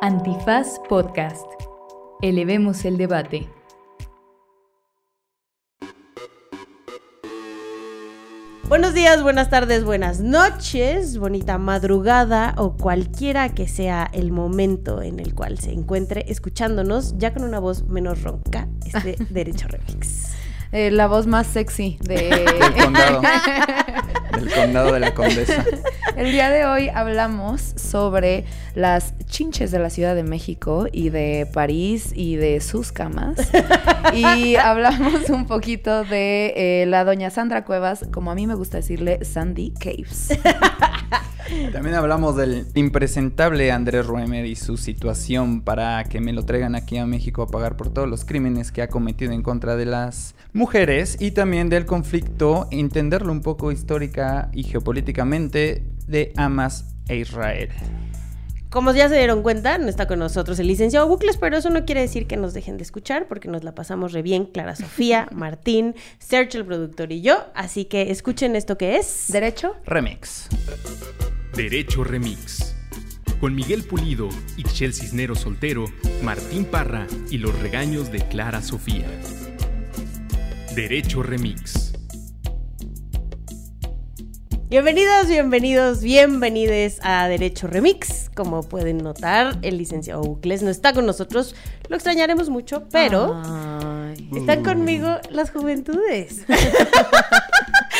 Antifaz Podcast. Elevemos el debate. Buenos días, buenas tardes, buenas noches, bonita madrugada o cualquiera que sea el momento en el cual se encuentre escuchándonos, ya con una voz menos ronca, este Derecho Remix. Eh, la voz más sexy de... Del condado. del condado de la condesa. El día de hoy hablamos sobre las chinches de la Ciudad de México y de París y de sus camas. y hablamos un poquito de eh, la doña Sandra Cuevas, como a mí me gusta decirle, Sandy Caves. También hablamos del impresentable Andrés Ruemer y su situación para que me lo traigan aquí a México a pagar por todos los crímenes que ha cometido en contra de las mujeres y también del conflicto, entenderlo un poco histórica y geopolíticamente de Hamas e Israel. Como ya se dieron cuenta, no está con nosotros el licenciado Bucles, pero eso no quiere decir que nos dejen de escuchar, porque nos la pasamos re bien, Clara Sofía, Martín, Sergio el productor y yo. Así que escuchen esto que es. ¿Derecho? Remix. Derecho Remix. Con Miguel Pulido, Ixchel Cisneros Soltero, Martín Parra y los regaños de Clara Sofía. Derecho Remix. Bienvenidos, bienvenidos, bienvenides a Derecho Remix. Como pueden notar, el licenciado Bucles no está con nosotros. Lo extrañaremos mucho, pero Ay. están conmigo las juventudes.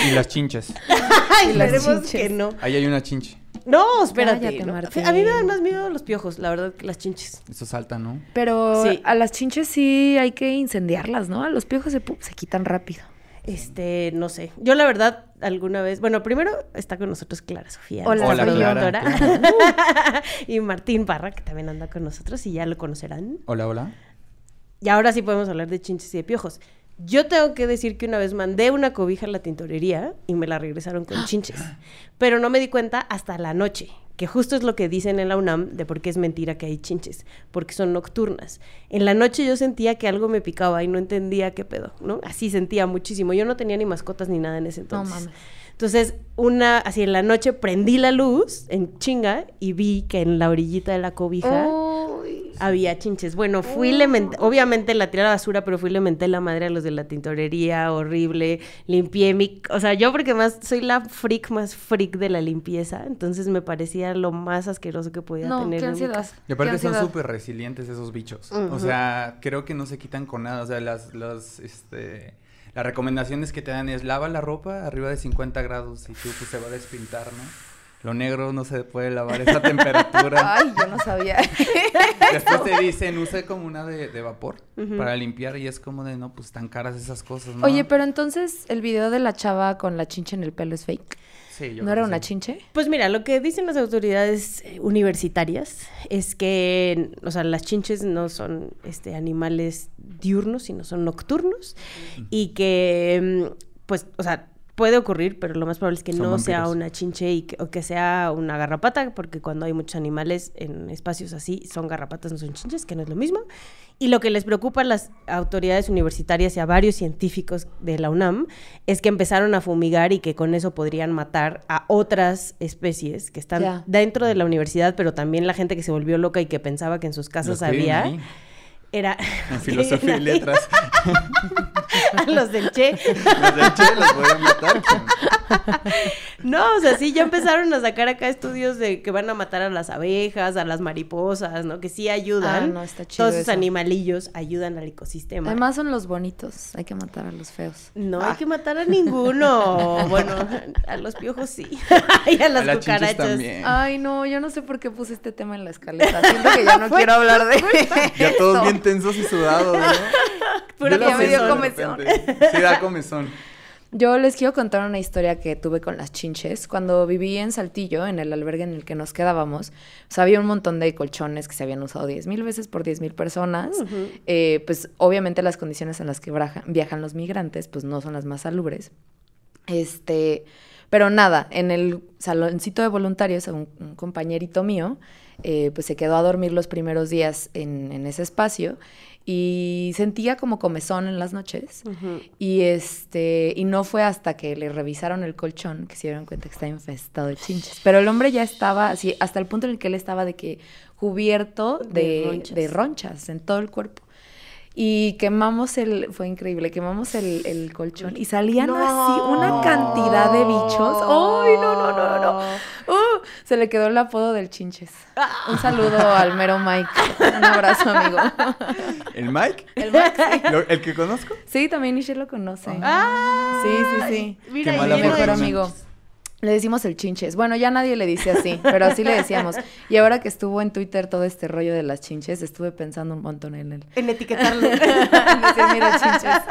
Y las chinches. Ay, Y las chinches. que no. Ahí hay una chinche. No, espérate. Cállate, no. Martín. A mí me dan más miedo los piojos, la verdad, que las chinches. Eso salta, ¿no? Pero Sí. a las chinches sí hay que incendiarlas, ¿no? A los piojos se, se quitan rápido. Este, no sé. Yo la verdad, alguna vez, bueno, primero está con nosotros Clara Sofía, Hola, Hola, Clara. y Martín Parra, que también anda con nosotros y ya lo conocerán. Hola, hola. Y ahora sí podemos hablar de chinches y de piojos. Yo tengo que decir que una vez mandé una cobija a la tintorería y me la regresaron con chinches. Pero no me di cuenta hasta la noche, que justo es lo que dicen en la UNAM de por qué es mentira que hay chinches, porque son nocturnas. En la noche yo sentía que algo me picaba y no entendía qué pedo, ¿no? Así sentía muchísimo. Yo no tenía ni mascotas ni nada en ese entonces. mames. Entonces, una, así en la noche prendí la luz en chinga y vi que en la orillita de la cobija Uy. Había chinches. Bueno, fui le menté, obviamente la tiré a la basura, pero fui y le menté la madre a los de la tintorería, horrible, limpié mi, o sea, yo porque más soy la freak más freak de la limpieza, entonces me parecía lo más asqueroso que podía No, tener. qué ansiedad. Y aparte Qué son súper resilientes esos bichos. O sea, creo que no se quitan con nada. O sea, las, las, este, las recomendaciones que te dan es lava la ropa arriba de 50 grados y tú pues se va a despintar, ¿no? Lo negro no se puede lavar a esa temperatura. Ay, yo no sabía. Después te dicen, use como una de, de vapor para limpiar y es como de, no, pues tan caras esas cosas, ¿no? Oye, pero entonces el video de la chava con la chinche en el pelo es fake. Sí, yo ¿No era una sí. chinche? Pues mira, lo que dicen las autoridades eh, universitarias es que, o sea, las chinches no son este, animales diurnos, sino son nocturnos y que, mm, pues, o sea, puede ocurrir, pero lo más probable es que Son no sea una chinche y que, o que sea una garrapata, porque cuando hay muchos animales en espacios así, son garrapatas, no son chinches, que no es lo mismo. Y lo que les preocupa a las autoridades universitarias y a varios científicos de la UNAM es que empezaron a fumigar y que con eso podrían matar a otras especies que están dentro de la universidad, pero también la gente que se volvió loca y que pensaba que en sus casas Los que viven había. Era En filosofía y letras. los del Che. Los del Che los voy a matar. No, o sea, sí, ya empezaron a sacar acá estudios de que van a matar a las abejas, a las mariposas, ¿no? Que sí ayudan. Ah, no, está chido Todos esos eso. animalillos ayudan al ecosistema. Además son los bonitos. Hay que matar a los feos. no Ah. hay que matar a ninguno. bueno, a los piojos sí. y a las A cucarachas. también. Ay, no, yo no sé por qué puse este tema en la escaleta. Siento que ya no quiero hablar de Ya todos bien tensos y sudados, ¿no? La ya me dio comezón. Sí, da comezón. Yo les quiero contar una historia que tuve con las chinches. Cuando viví en Saltillo, en el albergue en el que nos quedábamos, o sea, había un montón de colchones que se habían usado 10 mil veces por 10 mil personas. Eh, pues obviamente las condiciones en las que viajan los migrantes, pues no son las más salubres. Este, pero nada, en el saloncito de voluntarios, un, un compañerito mío, eh, pues se quedó a dormir los primeros días en, en ese espacio y sentía como comezón en las noches. Y este, y no fue hasta que le revisaron el colchón que se dieron cuenta que estaba infestado de chinches. Pero el hombre ya estaba así, hasta el punto en el que él estaba de que cubierto De de, ronchas. de ronchas en todo el cuerpo. Y quemamos el, fue increíble, quemamos el, el colchón y salían así una cantidad de bichos. ¡Ay, no, no, no, no! Uh, se le quedó el apodo del chinches. Un saludo al mero Mike. Un abrazo, amigo. ¿El Mike? El Mike, sí. ¿El que conozco? Sí, también Nisha lo conoce. Ah, Sí, sí, sí. Mira, Qué mala mi mejor fortuna. amigo. Le decimos el chinches. Bueno, ya nadie le dice así, pero así le decíamos. Y ahora que estuvo en Twitter todo este rollo de las chinches, estuve pensando un montón en él. En etiquetarlo. Dice, mira, chinches.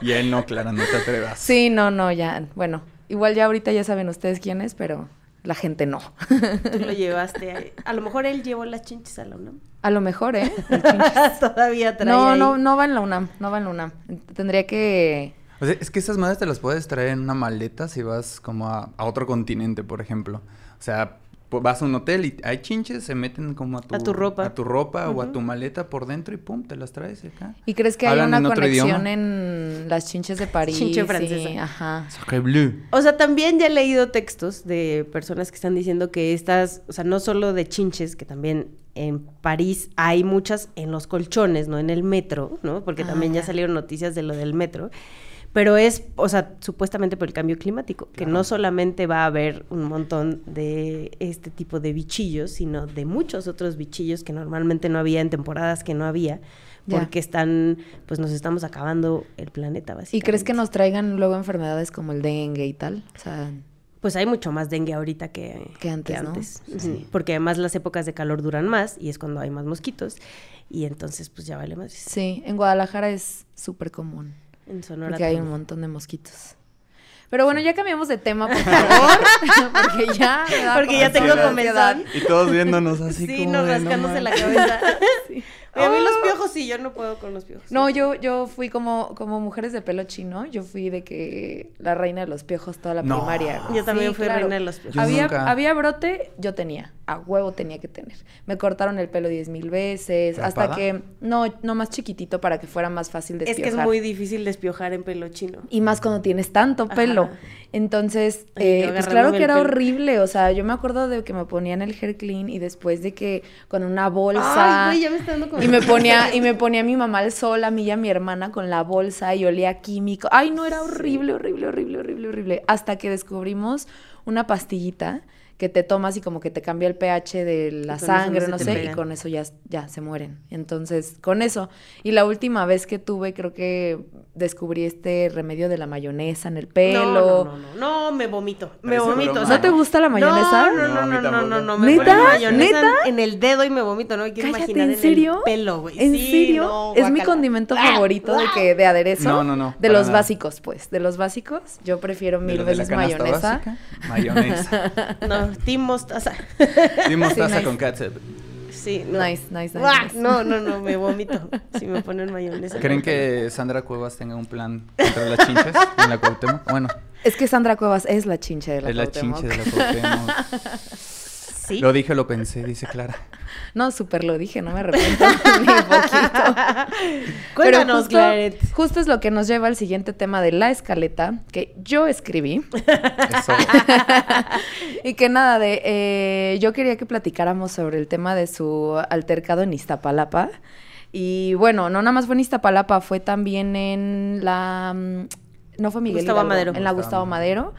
Y él no, Clara, no te atrevas. Sí, no, no, ya. Bueno, igual ya ahorita ya saben ustedes quién es, pero la gente no. Tú lo llevaste. A, a lo mejor él llevó las chinches a la UNAM. A lo mejor, ¿eh? El chinches. Todavía trae No, ahí. no, no va en la UNAM, no va en la UNAM. Tendría que... O sea, es que esas madres te las puedes traer en una maleta si vas como a, a otro continente, por ejemplo. O sea, vas a un hotel y hay chinches, se meten como a tu, A tu ropa. a tu ropa o a tu maleta por dentro y pum, te las traes acá. ¿Y crees que hay ¿Hablan una en conexión idioma? en las chinches de París? Chinche y- francesa. Ajá. Sacré bleu. O sea, también ya he leído textos de personas que están diciendo que estas, o sea, no solo de chinches, que también en París hay muchas en los colchones, no en el metro, ¿no? Porque Ah, también ya ya. salieron noticias de lo del metro. Pero es, o sea, supuestamente por el cambio climático, que no solamente va a haber un montón de este tipo de bichillos, sino de muchos otros bichillos que normalmente no había en temporadas que no había, Ya. porque están, pues nos estamos acabando el planeta, básicamente. ¿Y crees que nos traigan luego enfermedades como el dengue y tal? O sea, Pues hay mucho más dengue ahorita que, Que antes, ¿no? Ujú. Porque además las épocas de calor duran más y es cuando hay más mosquitos. Y entonces, pues ya vale más. sí, en Guadalajara es súper común. En Sonora. Porque hay un montón de mosquitos. Pero bueno, ya cambiamos de tema, por favor. porque ya. me da Porque ya tengo comezón. Y todos viéndonos así Sí, como nos de, rascándose la manches". cabeza. Oye, a mí los Oh. piojos sí, yo no puedo con los piojos. No, yo, yo fui como, como mujeres de pelo chino. Yo fui de que la reina de los piojos toda la No. primaria. Yo también Sí, fui claro. reina de los piojos. Yo había, nunca. había brote, yo tenía. A huevo tenía que tener. Me cortaron el pelo diez mil veces. Hasta que. No, no más chiquitito para que fuera más fácil de Es que es muy difícil despiojar en pelo chino. Y más cuando tienes tanto pelo. Ajá. Entonces, eh, pues claro que era pelo. horrible. O sea, yo me acuerdo de que me ponían el hair clean y después de que con una bolsa. Ay, güey, ya me está dando como... y me ponía, y me ponía a mi mamá al sol, a mí y a mi hermana con la bolsa y olía químico. Ay, no, era horrible, horrible, horrible, horrible, horrible. Hasta que descubrimos una pastillita que te tomas y como que te cambia el pH de la no sangre, no sé, y con eso ya, ya se mueren. Entonces, con eso. Y la última vez que tuve, creo que descubrí este remedio de la mayonesa en el pelo. No, no, no, no, no, me vomito, me Parece vomito. broma. o sea, ¿No te gusta la mayonesa? No, no, No, no, no, no, no, tampoco. no, me ¿Neta? ponen mayonesa ¿Neta? en el dedo y me vomito, no me quiero Cállate, imaginar ¿en serio? el pelo, güey. ¿En Sí, serio? no, es mi condimento ¡Ah! favorito de que de aderezo. No, no, no, De los nada. básicos, pues. De los básicos, yo prefiero mil veces mayonesa. básica, Mayonesa. No, Team Mostaza. Y mostaza nice. con ketchup. Sí, no. Nice, nice, nice. No, no, no, me vomito si me ponen mayonesa. ¿Creen que Sandra Cuevas tenga un plan contra las chinches en la Cuauhtémoc? Bueno, Es que Sandra Cuevas es la chinche de la es la chinche de la Cuauhtémoc. Sí. Lo dije, lo pensé, dice Clara. No, súper lo dije, no me arrepiento ni poquito. Cuéntanos, justo, Claret. justo es lo que nos lleva al siguiente tema de la escaleta que yo escribí. Eso. y que nada, de eh, yo quería que platicáramos sobre el tema de su altercado en Iztapalapa. Y bueno, no nada más fue en Iztapalapa, fue también en la... mm, No fue Miguel Gustavo Hidalgo, Madero. En la Gustavo Gustavo Madero.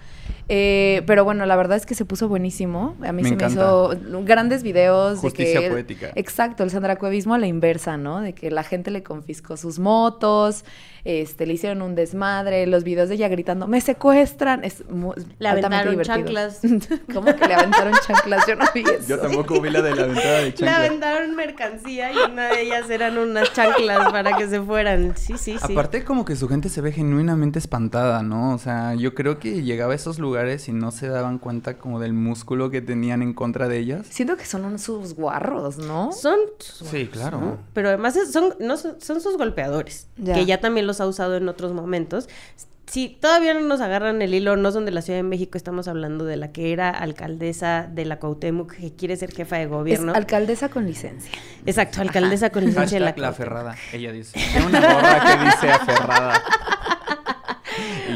Eh, pero bueno, la verdad es que se puso buenísimo. A mí Me se encanta. me hizo grandes videos. Justicia de que, poética. Exacto, el sandracuevismo a la inversa, ¿no? De que la gente le confiscó sus motos, este, le hicieron un desmadre, los videos de ella gritando, me secuestran. Es mu- Le aventaron divertido. chanclas. ¿Cómo que le aventaron chanclas? Yo no vi eso. Yo tampoco vi la de la ventana de Le chancla. aventaron mercancía y una de ellas eran unas chanclas para que se fueran. Sí, sí, sí. Aparte como que su gente se ve genuinamente espantada, ¿no? O sea, yo creo que llegaba a esos lugares y no se daban cuenta como del músculo que tenían en contra de ellas. Siento que son sus guarros, ¿no? Son. Sí, claro. ¿no? Pero además son, no, son, son sus golpeadores, Ya. que ya también los ha usado en otros momentos. Si todavía no nos agarran el hilo, no son de la Ciudad de México, estamos hablando de la que era alcaldesa de la Cuauhtémoc, que quiere ser jefa de Es gobierno. alcaldesa con licencia. Exacto, alcaldesa con licencia de la la aferrada. Ella dice. Tiene una gorra que dice aferrada.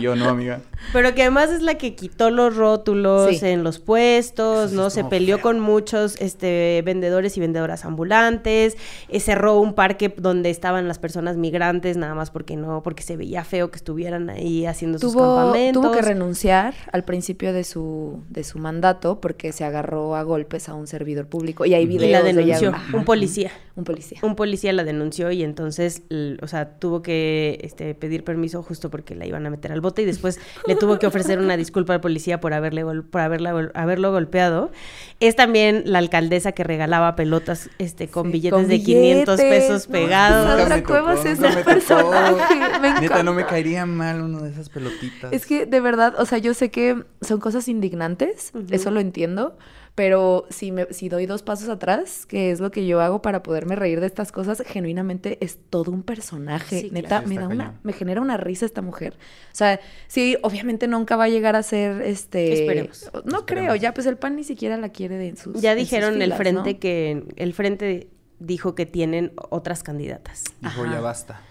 Y yo no, amiga. Pero que además es la que quitó los rótulos Sí. en los puestos, Eso ¿no? Se peleó feo. con muchos este, vendedores y vendedoras ambulantes, eh, cerró un parque donde estaban las personas migrantes, nada más porque no, porque se veía feo que estuvieran ahí haciendo sus Tuvo, campamentos. tuvo que renunciar al principio de su, de su mandato porque se agarró a golpes a un servidor público. Y hay y videos la de ella- denunció, un policía. Un policía. Un policía la denunció y entonces, o sea, tuvo que este, pedir permiso justo porque la iban a meter al bote y después le tuvo que ofrecer una disculpa al policía por haberle por haberla haberlo golpeado. Es también la alcaldesa que regalaba pelotas este con Sí, billetes con de 500 billetes, pesos ¿no? pegados. Sandra tocó, Cuevas es un personaje, me Neta, no me caería mal uno de esas pelotitas. Es que de verdad, o sea, yo sé que son cosas indignantes, eso lo entiendo, pero si, me, si doy dos pasos atrás, que es lo que yo hago para poderme reír de estas cosas, genuinamente es todo un personaje. Sí, Neta, claro. me da una, me genera una risa esta mujer. O sea, sí, obviamente nunca va a llegar a ser este. Esperemos. No creo, ya pues el pan ni siquiera la quiere de en sus. Ya en sus dijeron el frente ¿no? que el frente dijo que tienen otras candidatas. Dijo, Ajá. ya basta.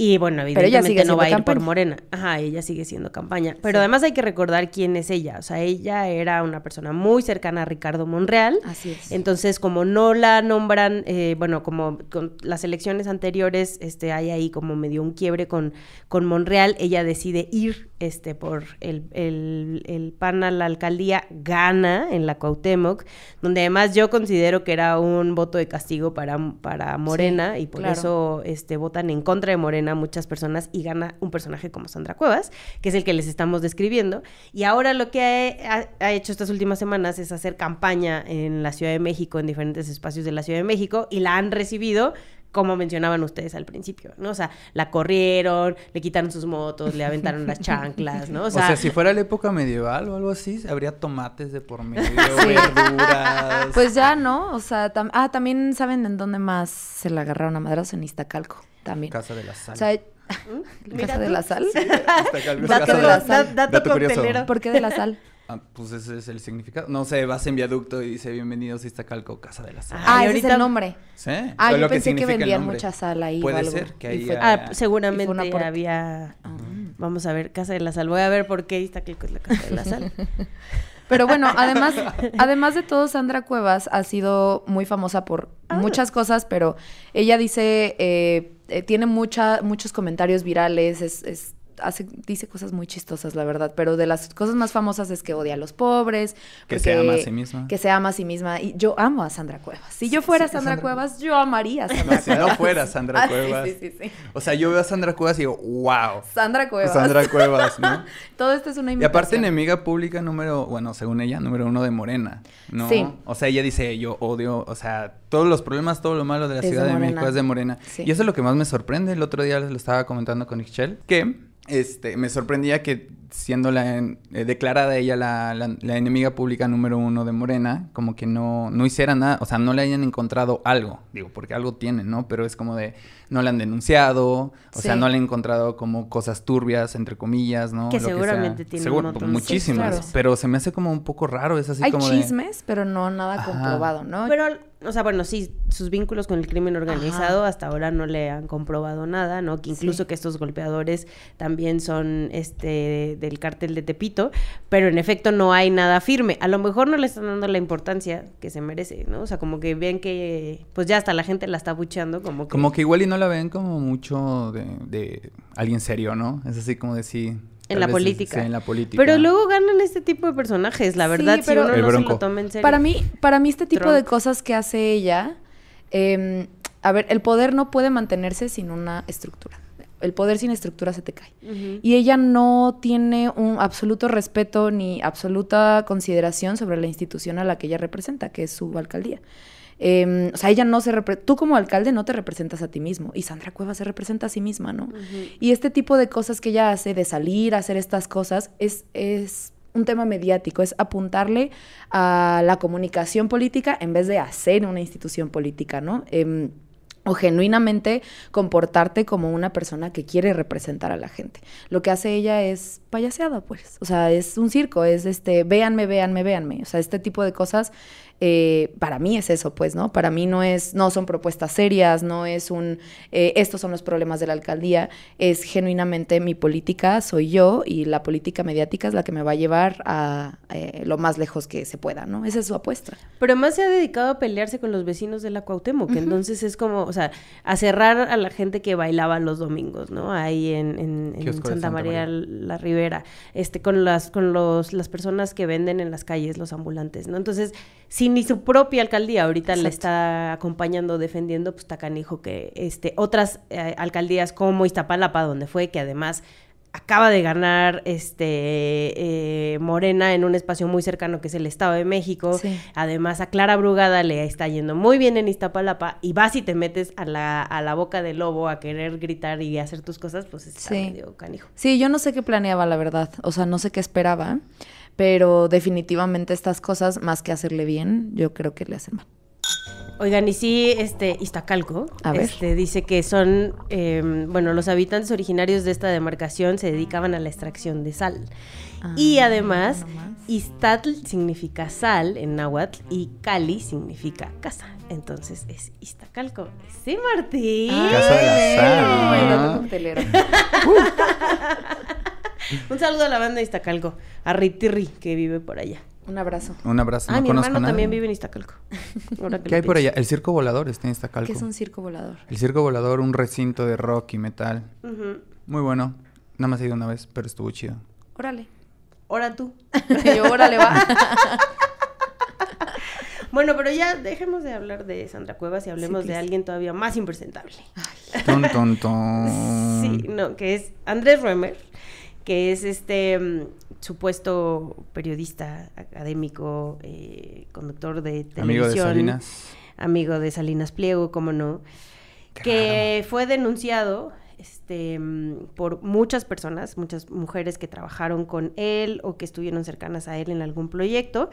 Y bueno, evidentemente no va a ir por. Morena. Ajá, ella sigue siendo campaña. Pero Sí. además hay que recordar quién es ella. O sea, ella era una persona muy cercana a Ricardo Monreal. Así es. Entonces, como no la nombran, eh, bueno, como con las elecciones anteriores, este, hay ahí como medio un quiebre con, con Monreal, ella decide ir este, por el, el, el PAN a la alcaldía, gana en la Cuauhtémoc, donde además yo considero que era un voto de castigo para, para Morena y por claro. eso este, votan en contra de Morena muchas personas y gana un personaje como Sandra Cuevas, que es el que les estamos describiendo. Y ahora lo que ha, ha- ha hecho estas últimas semanas es hacer campaña en la Ciudad de México, en diferentes espacios de la Ciudad de México, y la han recibido como mencionaban ustedes al principio, ¿no? O sea, la corrieron, le quitaron sus motos, le aventaron las chanclas, ¿no? O sea, si fuera la época medieval o algo así, habría tomates de por medio, verduras. Pues ya, ¿no? O sea, tam- ah, también saben en dónde más se la agarraron a madrazos en Iztacalco. También. Casa de la sal. O sea, Mira Casa de la Sal. Es Dato, casa de la la sal. da- dato Dato curioso. coctelero. ¿Por qué de la sal? Ah, pues ese es el significado. No sé, vas en viaducto y dice bienvenidos a Iztacalco, casa de la sal. Ah, Ah, y ese es el nombre. ¿Sí? Ah, yo lo pensé que el vendían mucha sal ahí o Puede algo. ser que ahí fue- Ah, fue seguramente había... Ah. Vamos a ver, Casa de la Sal. Voy a ver por qué Iztacalco es la Casa de la Sal. Pero bueno, además, además de todo, Sandra Cuevas ha sido muy famosa por Ah. muchas cosas, pero ella dice, eh, eh, tiene mucha, muchos comentarios virales, es, es- hace, dice cosas muy chistosas, la verdad, pero de las cosas más famosas es que odia a los pobres. Que se ama a sí misma. Que se ama a sí misma. Y yo amo a Sandra Cuevas. Si yo fuera sí, Sandra, Sandra Cuevas, yo amaría a Sandra No, si no fuera Sandra Ah, sí, Cuevas. sí, sí, sí. O sea, yo veo a Sandra Cuevas y digo, wow. Sandra Cuevas. Sandra Cuevas, ¿no? Todo esto es una Y invitación. aparte enemiga pública número, bueno, según ella, número uno de Morena, ¿no? Sí. O sea, ella dice, yo odio, o sea, todos los problemas, todo lo malo de la Es de Ciudad de, México Morena. es de Morena. Sí. Y eso es lo que más me sorprende. El otro día lo estaba comentando con Ixchel, que este, me sorprendía que siendo la en- eh, declarada ella la, la- la enemiga pública número uno de Morena, como que no, no hiciera nada, o sea, no le hayan encontrado algo, digo, porque algo tienen, ¿no? Pero es como de, no la han denunciado, o sea, no le han encontrado como cosas turbias, entre comillas, ¿no? Que Lo seguramente tiene Seguro, montón de muchísimas. Claro. pero se me hace como un poco raro, es así Hay como de- chismes, pero no nada Ajá. comprobado, ¿no? Pero, o sea, bueno, sí, sus vínculos con el crimen organizado hasta ahora no le han comprobado nada, ¿no? Que incluso Sí. que estos golpeadores también son este del cártel de Tepito, pero en efecto no hay nada firme. A lo mejor no le están dando la importancia que se merece, ¿no? O sea, como que ven que pues ya hasta la gente la está bucheando como que Como que igual y no la ven como mucho de, de alguien serio, ¿no? Es así como de sí. En la política. en la política. Pero luego ganan este tipo de personajes, la Sí, verdad, pero- si uno El no se lo toma en serio. Para mí, para mí este tipo Trump. de cosas que hace ella, eh, a ver, el poder no puede mantenerse sin una estructura. El poder sin estructura se te cae. Y ella no tiene un absoluto respeto ni absoluta consideración sobre la institución a la que ella representa, que es su alcaldía. Eh, o sea, ella no se tú como alcalde no te representas a ti mismo y Sandra Cuevas se representa a sí misma, ¿no? Y este tipo de cosas que ella hace, de salir a hacer estas cosas, es, es un tema mediático, es apuntarle a la comunicación política en vez de hacer una institución política, ¿no? Em, o genuinamente comportarte como una persona que quiere representar a la gente. Lo que hace ella es payaseada, pues. O sea, es un circo, es este, véanme, véanme, véanme. O sea, este tipo de cosas eh, para mí es eso, pues, ¿no? Para mí no es, no son propuestas serias, no es un, eh, estos son los problemas de la alcaldía, es genuinamente mi política, soy yo y la política mediática es la que me va a llevar a eh, lo más lejos que se pueda, ¿no? Esa es su apuesta. Pero además se ha dedicado a pelearse con los vecinos de la Cuauhtémoc, que entonces es como, o sea, a cerrar a la gente que bailaba los domingos, ¿no? Ahí en, en- en Santa María, María. la Ribera, este, con las, con los, las personas que venden en las calles, los ambulantes, ¿no? Entonces, si ni su propia alcaldía ahorita Exacto. está acompañando, defendiendo, pues está canijo que este, otras eh, alcaldías como Iztapalapa, donde fue, que además acaba de ganar este eh, Morena en un espacio muy cercano que es el Estado de México. Sí. Además, a Clara Brugada le está yendo muy bien en Iztapalapa y vas y te metes a la, a la boca del lobo a querer gritar y hacer tus cosas, pues está Sí. medio canijo. Sí, yo no sé qué planeaba, la verdad. O sea, no sé qué esperaba. Pero definitivamente estas cosas, más que hacerle bien, yo creo que le hacen mal. Oigan, y sí, este, Iztacalco, A ver. este, dice que son, eh, bueno, los habitantes originarios de esta demarcación se dedicaban a la extracción de sal. y Ah, además, no. Iztatl significa sal en náhuatl y Cali significa casa. Entonces es Iztacalco. Sí, Martín. Casa de la sal. Un saludo a la banda de Iztacalco, a Ritirri, que vive por allá. Un abrazo. Un abrazo. Ah, no mi conozco hermano nada. también vive en Iztacalco. Ahora que ¿Qué hay por allá? El circo volador está en Iztacalco. ¿Qué es un circo volador? El circo volador, un recinto de rock y metal. Muy bueno. Nada más he ido una vez, pero estuvo chido. Órale. Ahora tú. Yo, órale, va. Bueno, pero ya dejemos de hablar de Sandra Cuevas y hablemos de alguien todavía más impresentable. Ton, ton, ton. Sí, no, que es Andrés Römer, que es este mm, supuesto periodista académico, eh, conductor de televisión. Amigo de Salinas. Amigo de Salinas Pliego, cómo no. Que fue denunciado este, mm, por muchas personas, muchas mujeres que trabajaron con él o que estuvieron cercanas a él en algún proyecto.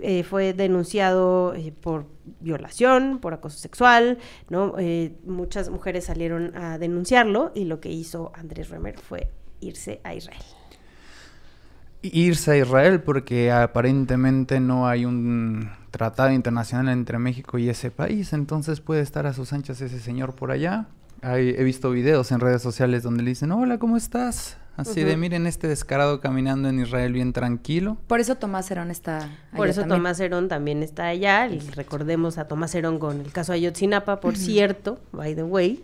Eh, fue denunciado eh, por violación, por acoso sexual, ¿no? Eh, muchas mujeres salieron a denunciarlo y lo que hizo Andrés Remer fue irse a Israel. Irse a Israel porque aparentemente no hay un tratado internacional entre México y ese país, entonces puede estar a sus anchas ese señor por allá. Hay- he visto videos en redes sociales donde le dicen, hola, ¿cómo estás? Así de, miren este descarado caminando en Israel bien tranquilo. Por eso Tomás Herón está allá Por eso también. Tomás Herón también está allá. y recordemos a Tomás Herón con el caso Ayotzinapa, por cierto, by the way.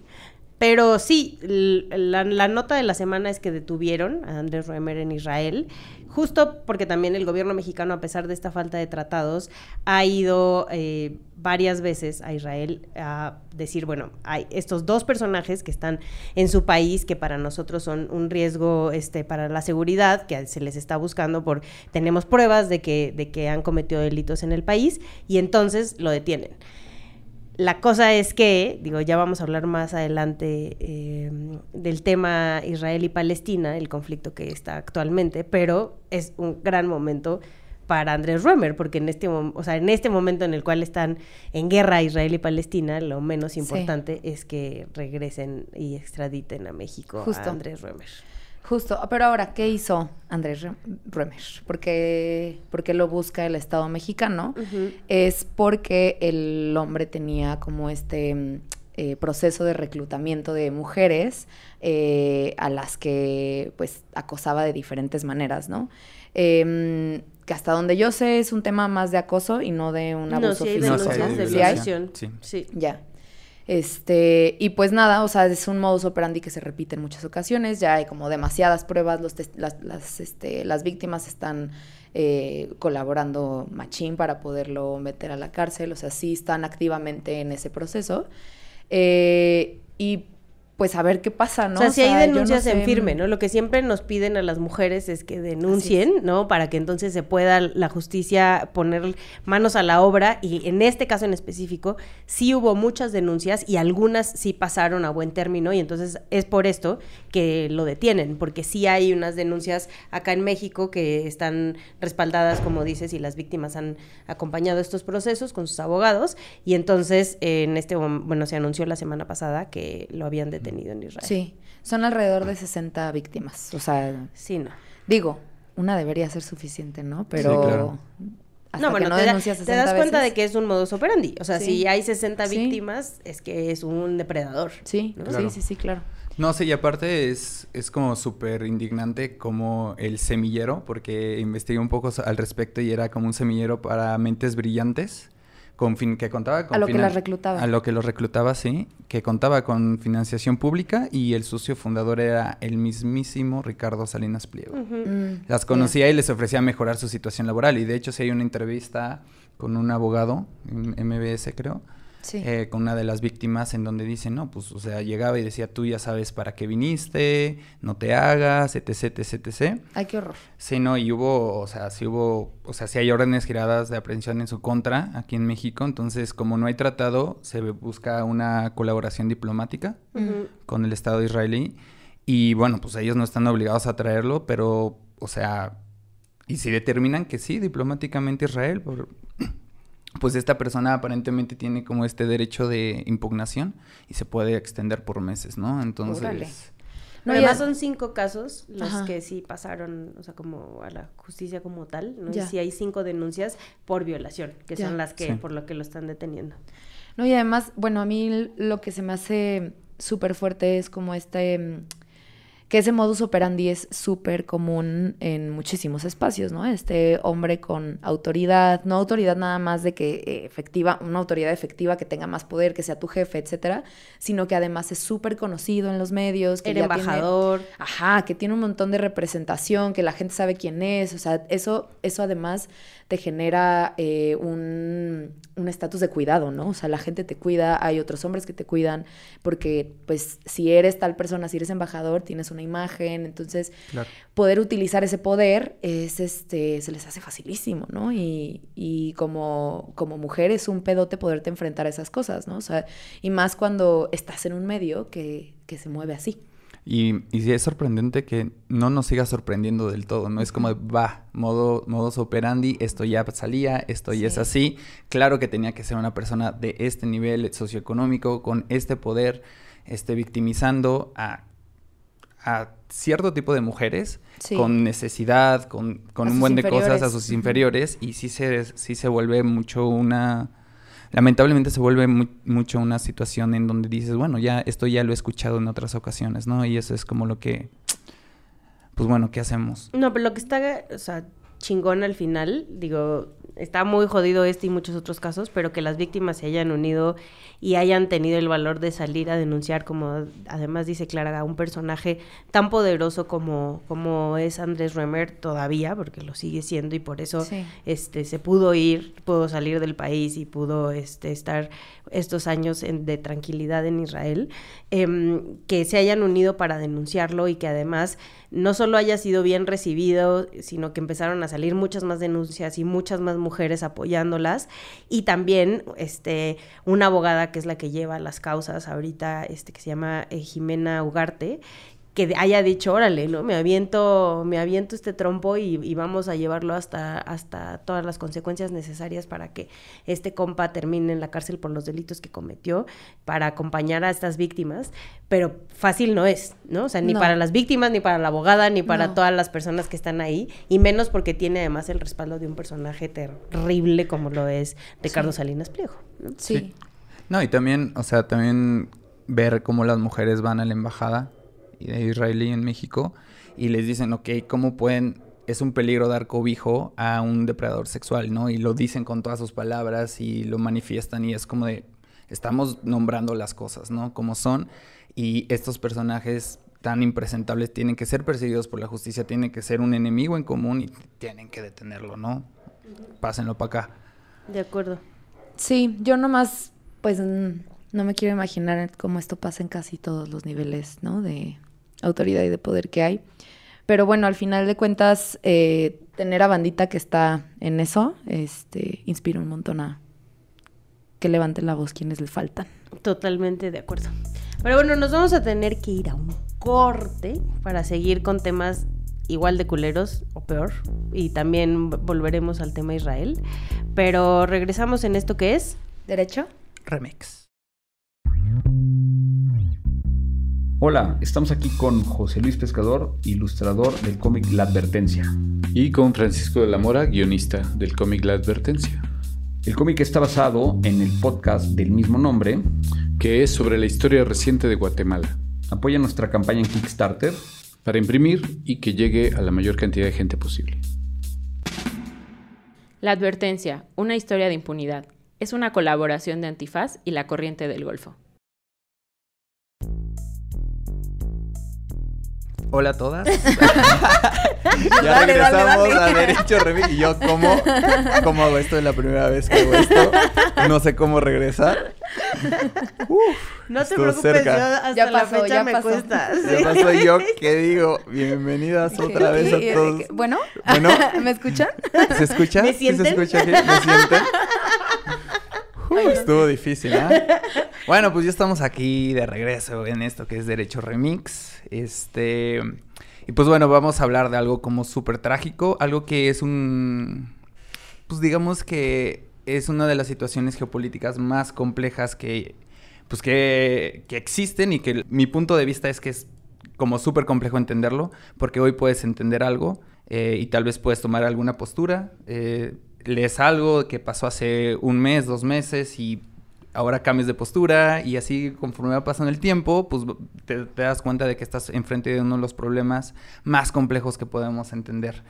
Pero sí, la nota de la semana es que detuvieron a Andrés Roemer en Israel, justo porque también el gobierno mexicano, a pesar de esta falta de tratados, ha ido eh, varias veces a Israel a decir, bueno, hay estos dos personajes que están en su país, que para nosotros son un riesgo este, para la seguridad, que se les está buscando por, tenemos pruebas de que, de que han cometido delitos en el país, y entonces lo detienen. La cosa es que, digo, ya vamos a hablar más adelante eh, del tema Israel y Palestina, el conflicto que está actualmente, pero es un gran momento para Andrés Römer, porque en este, o sea, en este momento en el cual están en guerra Israel y Palestina, lo menos Sí. importante es que regresen y extraditen a México Justo. a Andrés Römer. Justo, pero ahora, ¿qué hizo Andrés Re- Römer? Porque, porque lo busca el Estado mexicano. Es porque el hombre tenía como este mm, eh, proceso de reclutamiento de mujeres eh, a las que pues acosaba de diferentes maneras, ¿no? Em, que hasta donde yo sé es un tema más de acoso y no de un No, abuso sí hay físico. No, sí hay denuncias de ¿Sí hay? violación. Sí. Sí. Ya. Este, y pues nada, o sea, es un modus operandi que se repite en muchas ocasiones, ya hay como demasiadas pruebas, los las, las, este, las víctimas están eh, colaborando machín para poderlo meter a la cárcel, o sea, sí están activamente en ese proceso. Eh, y pues a ver qué pasa, ¿no? O sea, si hay no denuncias en firme, ¿no? Lo que siempre nos piden a las mujeres es que denuncien, ¿no? Para que entonces se pueda la justicia poner manos a la obra y en este caso en específico sí hubo muchas denuncias y algunas sí pasaron a buen término y entonces es por esto que lo detienen, porque sí hay unas denuncias acá en México que están respaldadas, como dices, y las víctimas han acompañado estos procesos con sus abogados y entonces eh, en este, bueno, se anunció la semana pasada que lo habían detenido en Israel. Sí, son alrededor de 60 víctimas, o sea, Sí, no. Digo, una debería ser suficiente, ¿no? Pero claro. hasta no, bueno, que no te, da- denuncias te 60 das cuenta de que es un modus operandi. O sea, Sí. si hay 60 Sí. víctimas, es que es un depredador. Sí, ¿no? Claro. sí, sí, sí, claro. No sé, y aparte es, es como súper indignante como el semillero, porque investigué un poco al respecto y era como un semillero para mentes brillantes, con fin, que contaba con... A lo que las reclutaba. A lo que los reclutaba, sí, que contaba con financiación pública y el socio fundador era el mismísimo Ricardo Salinas Pliego. Mm, Las conocía y les ofrecía mejorar su situación laboral. Y de hecho, sí hay una entrevista con un abogado, en MBS creo, Sí. eh, con una de las víctimas en donde dice, no, pues, o sea, llegaba y decía, tú ya sabes para qué viniste, no te hagas, etc, etc, etc. Ay, qué horror. Sí, no, y hubo, o sea, sí hubo, o sea, sí hay órdenes giradas de aprehensión en su contra aquí en México. Entonces, como no hay tratado, se busca una colaboración diplomática con el Estado israelí. Y bueno, pues ellos no están obligados a traerlo, pero, o sea, y si determinan que sí, diplomáticamente Israel, por- pues esta persona aparentemente tiene como este derecho de impugnación y se puede extender por meses, ¿no? Entonces, Órale. No, además ya- son cinco casos los Ajá. que sí pasaron, o sea, como a la justicia como tal, ¿no? Ya. Y sí hay cinco denuncias por violación, que Ya. son las que, Sí. por lo que lo están deteniendo. No, y además, bueno, a mí lo que se me hace súper fuerte es como este, mm, que ese modus operandi es súper común en muchísimos espacios, ¿no? Este hombre con autoridad, no autoridad nada más de que eh, efectiva, una autoridad efectiva que tenga más poder, que sea tu jefe, etcétera, sino que además es súper conocido en los medios, que El ya tiene- embajador. Ajá, que tiene un montón de representación, que la gente sabe quién es, o sea, eso, eso además te genera eh, un un estatus de cuidado, ¿no? O sea, la gente te cuida, hay otros hombres que te cuidan, porque pues si eres tal persona, si eres embajador, tienes una imagen, entonces claro. poder utilizar ese poder es este se les hace facilísimo, ¿no? Y, y como, como mujer es un pedote poderte enfrentar a esas cosas, ¿no? O sea, y más cuando estás en un medio que, que se mueve así. Y, y es sorprendente que no nos siga sorprendiendo del todo, ¿no? Es como, va, modo, modus operandi, esto ya salía, esto ya es Sí. así. Claro que tenía que ser una persona de este nivel socioeconómico, con este poder, este, victimizando a, a cierto tipo de mujeres, Sí. con necesidad, con, con un buen de cosas a sus inferiores, y sí se, sí se vuelve mucho una... Lamentablemente se vuelve mu- mucho una situación en donde dices, bueno, ya esto ya lo he escuchado en otras ocasiones, ¿no? Y eso es como lo que, pues bueno, ¿qué hacemos? No, pero lo que está, o sea, chingón al final, digo, está muy jodido este y muchos otros casos, pero que las víctimas se hayan unido y hayan tenido el valor de salir a denunciar, como además dice Clara, a un personaje tan poderoso como, como es Andrés Remer todavía, porque lo sigue siendo y por eso Sí. este se pudo ir, pudo salir del país y pudo este, estar estos años en- de tranquilidad en Israel, em, que se hayan unido para denunciarlo y que además no solo haya sido bien recibido, sino que empezaron a salir muchas más denuncias y muchas más mujeres apoyándolas y también este una abogada que es la que lleva las causas ahorita este que se llama eh, Jimena Ugarte que haya dicho, órale, ¿no? Me aviento, me aviento este trompo y, y vamos a llevarlo hasta, hasta todas las consecuencias necesarias para que este compa termine en la cárcel por los delitos que cometió, para acompañar a estas víctimas, pero fácil no es, ¿no? O sea, ni No. para las víctimas, ni para la abogada, ni para No. todas las personas que están ahí, y menos porque tiene además el respaldo de un personaje terrible como lo es Ricardo Sí. Salinas Pliego, ¿no? Sí. Sí. No, y también, o sea, también ver cómo las mujeres van a la embajada israelí en México y les dicen, ok, ¿cómo pueden, es un peligro dar cobijo a un depredador sexual, ¿no? Y lo dicen con todas sus palabras y lo manifiestan y es como de, estamos nombrando las cosas, ¿no? Como son y estos personajes tan impresentables tienen que ser perseguidos por la justicia, tienen que ser un enemigo en común y tienen que detenerlo, ¿no? Pásenlo para acá. De acuerdo. Sí, yo nomás, pues no me quiero imaginar cómo esto pasa en casi todos los niveles, ¿no? De autoridad y de poder que hay. Pero bueno, al final de cuentas, eh, tener a bandita que está en eso, este, inspira un montón a que levanten la voz quienes le faltan. Totalmente de acuerdo. Pero bueno, nos vamos a tener que ir a un corte para seguir con temas igual de culeros o peor. Y también volveremos al tema Israel. Pero regresamos en esto que es... ¿Derecho? Remix. Hola, estamos aquí con José Luis Pescador, ilustrador del cómic La Advertencia. Y con Francisco de la Mora, guionista del cómic La Advertencia. El cómic está basado en el podcast del mismo nombre, que es sobre la historia reciente de Guatemala. Apoya nuestra campaña en Kickstarter para imprimir y que llegue a la mayor cantidad de gente posible. La Advertencia, una historia de impunidad. Es una colaboración de Antifaz y la Corriente del Golfo. Hola a todas. ya regresamos a Derecho Remix. Y yo, ¿cómo, ¿cómo hago esto? Es la primera vez que hago esto. No sé cómo regresar. Uf, no te preocupes, cerca. yo hasta ya pasó, la fecha ya me pasó. cuesta. Ya pasó yo que digo, bienvenidas otra vez a todos. Bueno, ¿Bueno? ¿me escuchan? ¿Se escucha? ¿Me sienten? ¿Sí ¿Se escucha? ¿Me sienten? Estuvo difícil, ¿eh? Bueno, pues ya estamos aquí de regreso en esto que es Derecho Remix. Este. Y pues bueno, vamos a hablar de algo como súper trágico, algo que es un. Pues digamos que es una de las situaciones geopolíticas más complejas que. Pues que, que existen y que mi punto de vista es que es como súper complejo entenderlo, porque hoy puedes entender algo eh, y tal vez puedes tomar alguna postura. Eh, lees algo que pasó hace un mes, dos meses y ahora cambias de postura y así conforme va pasando el tiempo, pues te, das cuenta de que estás enfrente de uno de los problemas más complejos que podemos entender.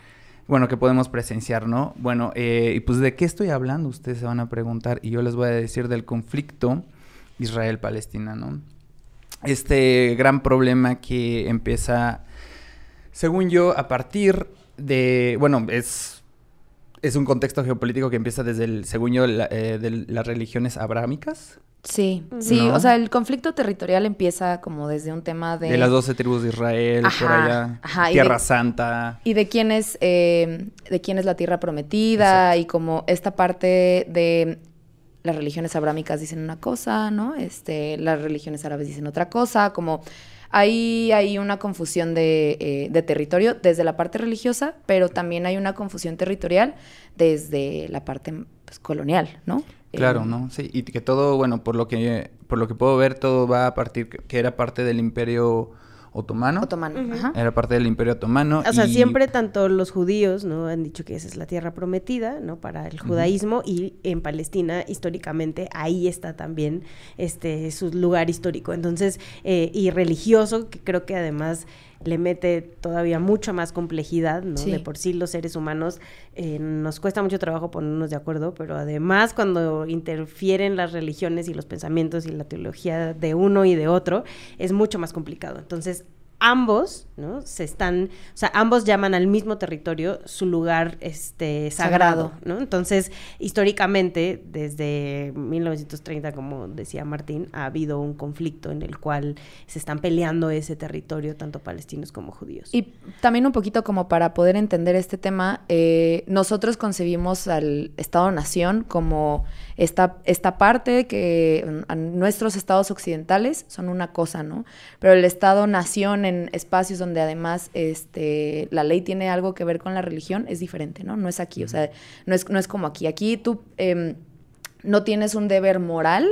Bueno, que podemos presenciar, ¿no? Bueno, eh, y pues de qué estoy hablando, ustedes se van a preguntar y yo les voy a decir del conflicto Israel-Palestina, ¿no? Este gran problema que empieza, según yo, a partir de, bueno, es es un contexto geopolítico que empieza desde el, según yo, eh, de las religiones abrámicas. Sí, sí, o sea, el conflicto territorial empieza como desde un tema de... De las doce tribus de Israel, por allá, Tierra Santa. Y de quién es, eh, de quién es la tierra prometida y como esta parte de las religiones abrámicas dicen una cosa, ¿no? Este, las religiones árabes dicen otra cosa, como Ahí hay una confusión eh, de, territorio desde la parte religiosa, pero también hay una confusión territorial desde la parte pues, colonial, ¿no? Claro, eh, ¿no? Sí, y que todo, bueno, por lo que, por lo que puedo ver, todo va a partir, que era parte del imperio otomano. Otomano, ajá. Era parte del Imperio Otomano. O sea, siempre tanto los judíos, ¿no? Han dicho que esa es la tierra prometida, ¿no? Para el judaísmo y en Palestina, históricamente, ahí está también este su lugar histórico. Entonces, eh, y religioso, que creo que además le mete todavía mucha más complejidad, ¿no? De por sí los seres humanos eh, nos cuesta mucho trabajo ponernos de acuerdo, pero además cuando interfieren las religiones y los pensamientos y la teología de uno y de otro, es mucho más complicado. Entonces, ambos, ¿no? Se están, o sea, ambos llaman al mismo territorio su lugar este sagrado, ¿no? Entonces, históricamente, desde 1930, como decía Martín, ha habido un conflicto en el cual se están peleando ese territorio, tanto palestinos como judíos. Y también un poquito como para poder entender este tema, eh, nosotros concebimos al Estado-Nación como esta, esta parte que mm, nuestros estados occidentales son una cosa, ¿no? Pero el Estado-Nación en espacios donde además este, la ley tiene algo que ver con la religión es diferente, ¿no? No es aquí, o sea, no es, no es como aquí. Aquí tú em, no tienes un deber moral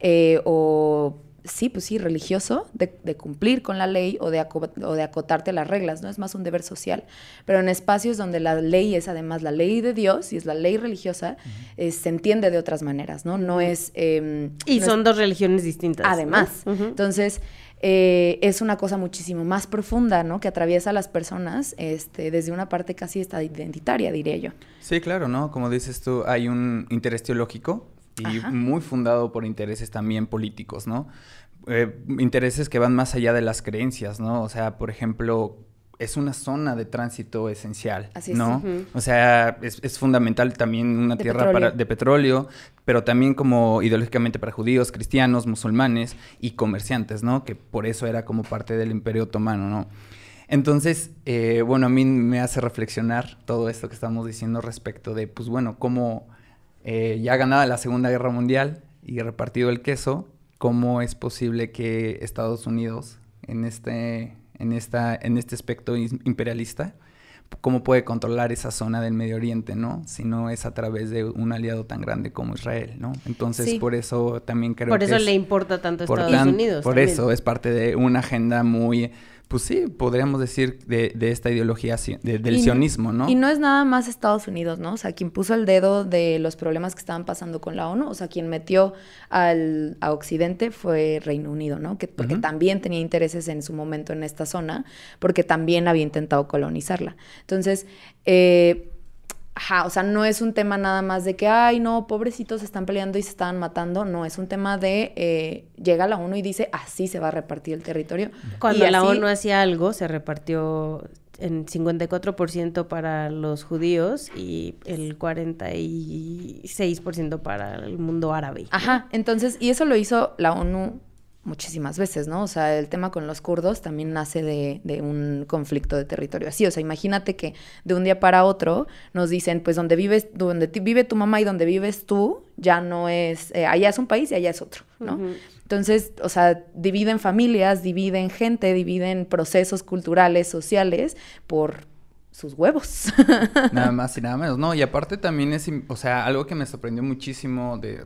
eh, o sí, pues sí, religioso, de, cumplir con la ley o de, o de acotarte las reglas, ¿no? Es más un deber social. Pero en espacios donde la ley es además la ley de Dios y es la ley religiosa, eh, se entiende de otras maneras, ¿no? No es... Em, y son dos religiones distintas. Además. Entonces... Eh, es una cosa muchísimo más profunda, ¿no? Que atraviesa a las personas este, desde una parte casi esta identitaria, diría yo. Sí, claro, ¿no? Como dices tú, hay un interés teológico y muy fundado por intereses también políticos, ¿no? Eh, intereses que van más allá de las creencias, ¿no? O sea, por ejemplo, es una zona de tránsito esencial, Así ¿no? O sea, es, fundamental también una tierra Para, de petróleo, pero también como ideológicamente para judíos, cristianos, musulmanes y comerciantes, ¿no? Que por eso era como parte del Imperio Otomano, ¿no? Entonces, eh, bueno, a mí me hace reflexionar todo esto que estamos diciendo respecto de, pues bueno, cómo eh, ya ganada la Segunda Guerra Mundial y repartido el queso, ¿cómo es posible que Estados Unidos en este, en esta, en este aspecto imperialista cómo puede controlar esa zona del Medio Oriente, ¿no? Si no es a través de un aliado tan grande como Israel, ¿no? Entonces, Sí. por eso también creo Por que eso es- le importa tanto a por Estados tan- Unidos. Por también. eso es parte de una agenda muy, pues sí, podríamos decir de, de esta ideología de- del Y- sionismo, ¿no? Y no es nada más Estados Unidos, ¿no? O sea, quien puso el dedo de los problemas que estaban pasando con la ONU, o sea, quien metió al, a Occidente fue Reino Unido, ¿no? Que, porque también tenía intereses en su momento en esta zona, porque también había intentado colonizarla. Entonces, eh, Ajá, o sea, no es un tema nada más de que, ay, no, pobrecitos se están peleando y se estaban matando. No, es un tema de, eh, llega la ONU y dice, así se va a repartir el territorio. Cuando Y la así- ONU hacía algo, se repartió en 54% para los judíos y el 46% para el mundo árabe. Ajá, entonces, y eso lo hizo la ONU muchísimas veces, ¿no? O sea, el tema con los kurdos también nace de, de un conflicto de territorio así. O sea, imagínate que de un día para otro nos dicen, pues donde vives, donde vive tu mamá y donde vives tú, ya no es, eh, allá es un país y allá es otro, ¿no? Entonces, o sea, dividen familias, dividen gente, dividen procesos culturales, sociales, por sus huevos. Nada más y nada menos, ¿no? Y aparte también es, o sea, algo que me sorprendió muchísimo de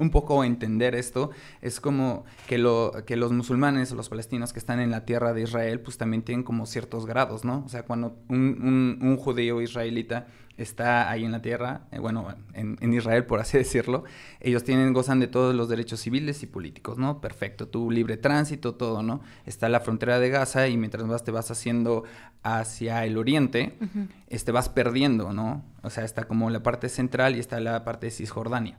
un poco entender esto, es como que, lo, que los musulmanes los palestinos que están en la tierra de Israel, pues también tienen como ciertos grados, ¿no? O sea, cuando un, un- un judío israelita está ahí en la tierra, eh, bueno, en, en Israel, por así decirlo, ellos tienen, gozan de todos los derechos civiles y políticos, ¿no? Perfecto, tu libre tránsito, todo, ¿no? Está la frontera de Gaza y mientras más te vas haciendo hacia el oriente, este, vas perdiendo, ¿no? O sea, está como la parte central y está la parte de Cisjordania.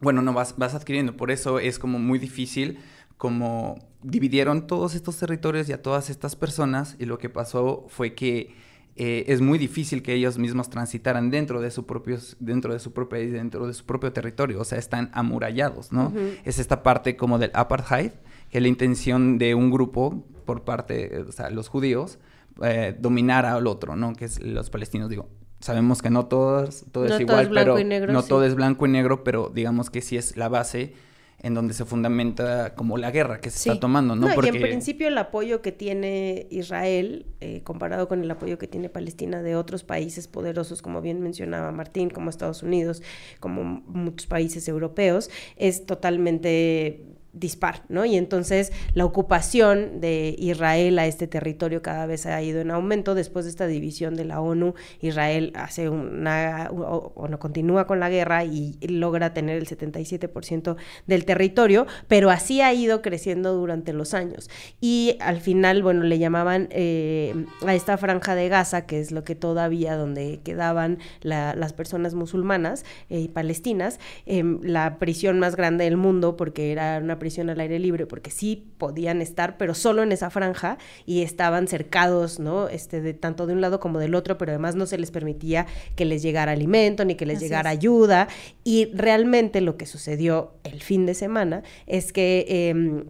Bueno, no, vas, vas adquiriendo, por eso es como muy difícil, como dividieron todos estos territorios y a todas estas personas y lo que pasó fue que eh, es muy difícil que ellos mismos transitaran dentro de su propios, dentro de su propio país, dentro de su propio territorio, o sea, están amurallados, ¿no? Es esta parte como del apartheid, que es la intención de un grupo por parte, o sea, los judíos, eh, dominar al otro, ¿no? Que es los palestinos, digo. Sabemos que no todos, todo No es todo igual, es blanco pero y negro, no sí. todo es blanco y negro, pero digamos que sí es la base en donde se fundamenta como la guerra que se Sí. está tomando, ¿no? Y en principio el apoyo que tiene Israel, eh, comparado con el apoyo que tiene Palestina de otros países poderosos, como bien mencionaba Martín, como Estados Unidos, como muchos países europeos, es totalmente dispar, ¿no? Y entonces la ocupación de Israel a este territorio cada vez ha ido en aumento. Después de esta división de la ONU, Israel hace una, o, no continúa con la guerra y logra tener el 77% del territorio, pero así ha ido creciendo durante los años. Y al final, bueno, le llamaban eh, a esta franja de Gaza, que es lo que todavía donde quedaban la- las personas musulmanas eh, y palestinas, em, la prisión más grande del mundo, porque era una prisión al aire libre, porque sí podían estar, pero solo en esa franja y estaban cercados, ¿no? Este, de tanto de un lado como del otro, pero además no se les permitía que les llegara alimento ni que les Así llegara es. ayuda. Y realmente lo que sucedió el fin de semana es que em,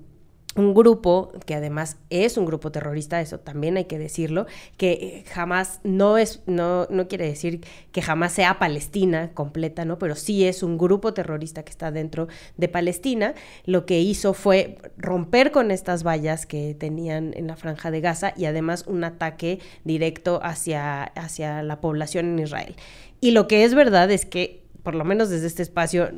un grupo, que además es un grupo terrorista, eso también hay que decirlo, que eh, jamás no es, no, no quiere decir que jamás sea Palestina completa, ¿no? Pero sí es un grupo terrorista que está dentro de Palestina. Lo que hizo fue romper con estas vallas que tenían en la franja de Gaza y además un ataque directo hacia, hacia la población en Israel. Y lo que es verdad es que por lo menos desde este espacio,